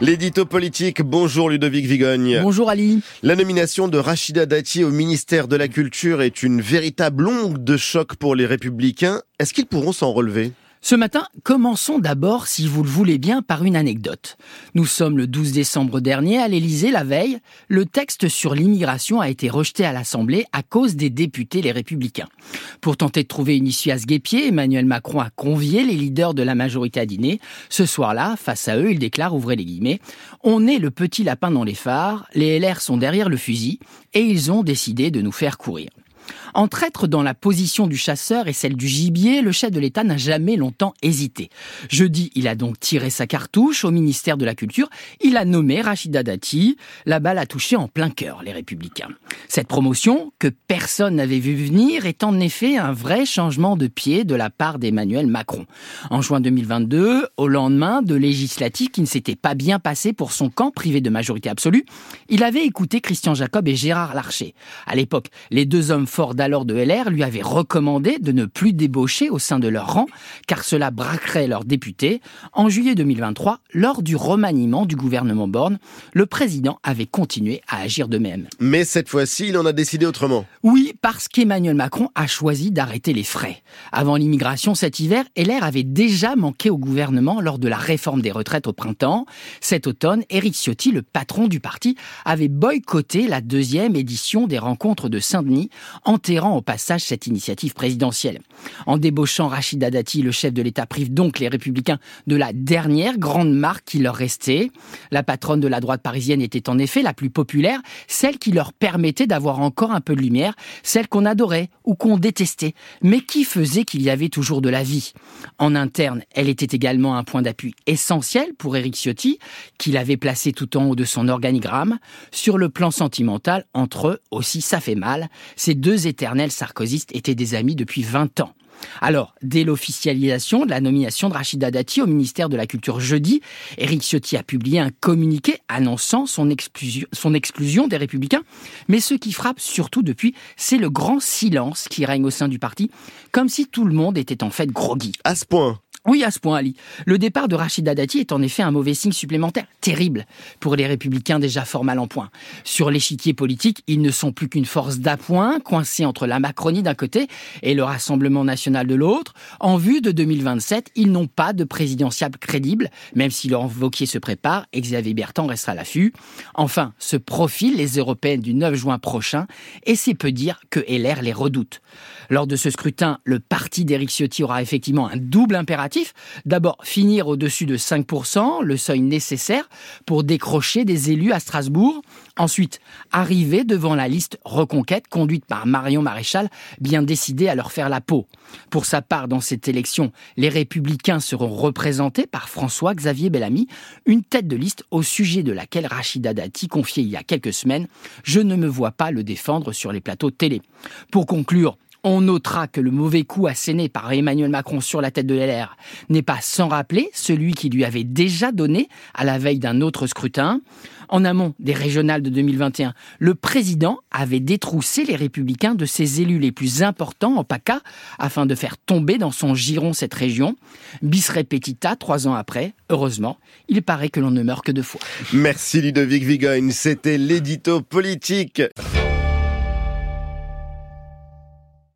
L'édito politique, bonjour Ludovic Vigogne. Bonjour Ali. La nomination de Rachida Dati au ministère de la Culture est une véritable onde de choc pour les républicains. Est-ce qu'ils pourront s'en relever? Ce matin, commençons d'abord, si vous le voulez bien, par une anecdote. Nous sommes le 12 décembre dernier à l'Élysée, la veille. Le texte sur l'immigration a été rejeté à l'Assemblée à cause des députés les républicains. Pour tenter de trouver une issue à ce guépier, Emmanuel Macron a convié les leaders de la majorité à dîner. Ce soir-là, face à eux, il déclare, ouvrez les guillemets, on est le petit lapin dans les phares, les LR sont derrière le fusil, et ils ont décidé de nous faire courir. Entre être dans la position du chasseur et celle du gibier, le chef de l'État n'a jamais longtemps hésité. Jeudi, il a donc tiré sa cartouche au ministère de la Culture. Il a nommé Rachida Dati. La balle a touché en plein cœur les Républicains. Cette promotion, que personne n'avait vu venir, est en effet un vrai changement de pied de la part d'Emmanuel Macron. En juin 2022, au lendemain de législatives qui ne s'étaient pas bien passées pour son camp privé de majorité absolue, il avait écouté Christian Jacob et Gérard Larcher. À l'époque, les deux hommes forts alors de LR lui avait recommandé de ne plus débaucher au sein de leur rang, car cela braquerait leurs députés. En juillet 2023, lors du remaniement du gouvernement Borne, le président avait continué à agir de même. Mais cette fois-ci, il en a décidé autrement. Oui, parce qu'Emmanuel Macron a choisi d'arrêter les frais. Avant l'immigration cet hiver, LR avait déjà manqué au gouvernement lors de la réforme des retraites au printemps. Cet automne, Éric Ciotti, le patron du parti, avait boycotté la deuxième édition des rencontres de Saint-Denis, enterrant au passage cette initiative présidentielle. En débauchant Rachida Dati, le chef de l'État prive donc les républicains de la dernière grande marque qui leur restait. La patronne de la droite parisienne était en effet la plus populaire, celle qui leur permettait d'avoir encore un peu de lumière, celle qu'on adorait ou qu'on détestait, mais qui faisait qu'il y avait toujours de la vie? En interne, elle était également un point d'appui essentiel pour Éric Ciotti, qu'il avait placé tout en haut de son organigramme. Sur le plan sentimental, entre eux aussi ça fait mal. Ces deux éternels sarkozystes étaient des amis depuis 20 ans. Alors, dès l'officialisation de la nomination de Rachida Dati au ministère de la Culture jeudi, Éric Ciotti a publié un communiqué annonçant son exclusion, son exclusion des Républicains. Mais ce qui frappe surtout depuis, c'est le grand silence qui règne au sein du parti, comme si tout le monde était en fait groggy. À ce point oui, à ce point, Ali. Le départ de Rachida Dati est en effet un mauvais signe supplémentaire, terrible, pour les républicains déjà fort mal en point. Sur l'échiquier politique, ils ne sont plus qu'une force d'appoint, coincée entre la Macronie d'un côté et le Rassemblement national de l'autre. En vue de 2027, ils n'ont pas de présidentiable crédible, même si leur Vauquier se prépare, Xavier Bertrand restera à l'affût. Enfin, se profilent les européennes du 9 juin prochain, et c'est peu dire que LR les redoute. Lors de ce scrutin, le parti d'Éric Ciotti aura effectivement un double impératif D'abord, finir au-dessus de 5%, le seuil nécessaire pour décrocher des élus à Strasbourg. Ensuite, arriver devant la liste Reconquête conduite par Marion Maréchal, bien décidée à leur faire la peau. Pour sa part, dans cette élection, les républicains seront représentés par François-Xavier Bellamy, une tête de liste au sujet de laquelle Rachida Dati confiait il y a quelques semaines « Je ne me vois pas le défendre sur les plateaux télé ». Pour conclure, on notera que le mauvais coup asséné par Emmanuel Macron sur la tête de l'LR n'est pas sans rappeler celui qui lui avait déjà donné à la veille d'un autre scrutin. En amont des régionales de 2021, le président avait détroussé les républicains de ses élus les plus importants en PACA afin de faire tomber dans son giron cette région. Bis repetita, trois ans après, heureusement, il paraît que l'on ne meurt que deux fois. Merci Ludovic Vigogne, c'était l'édito politique.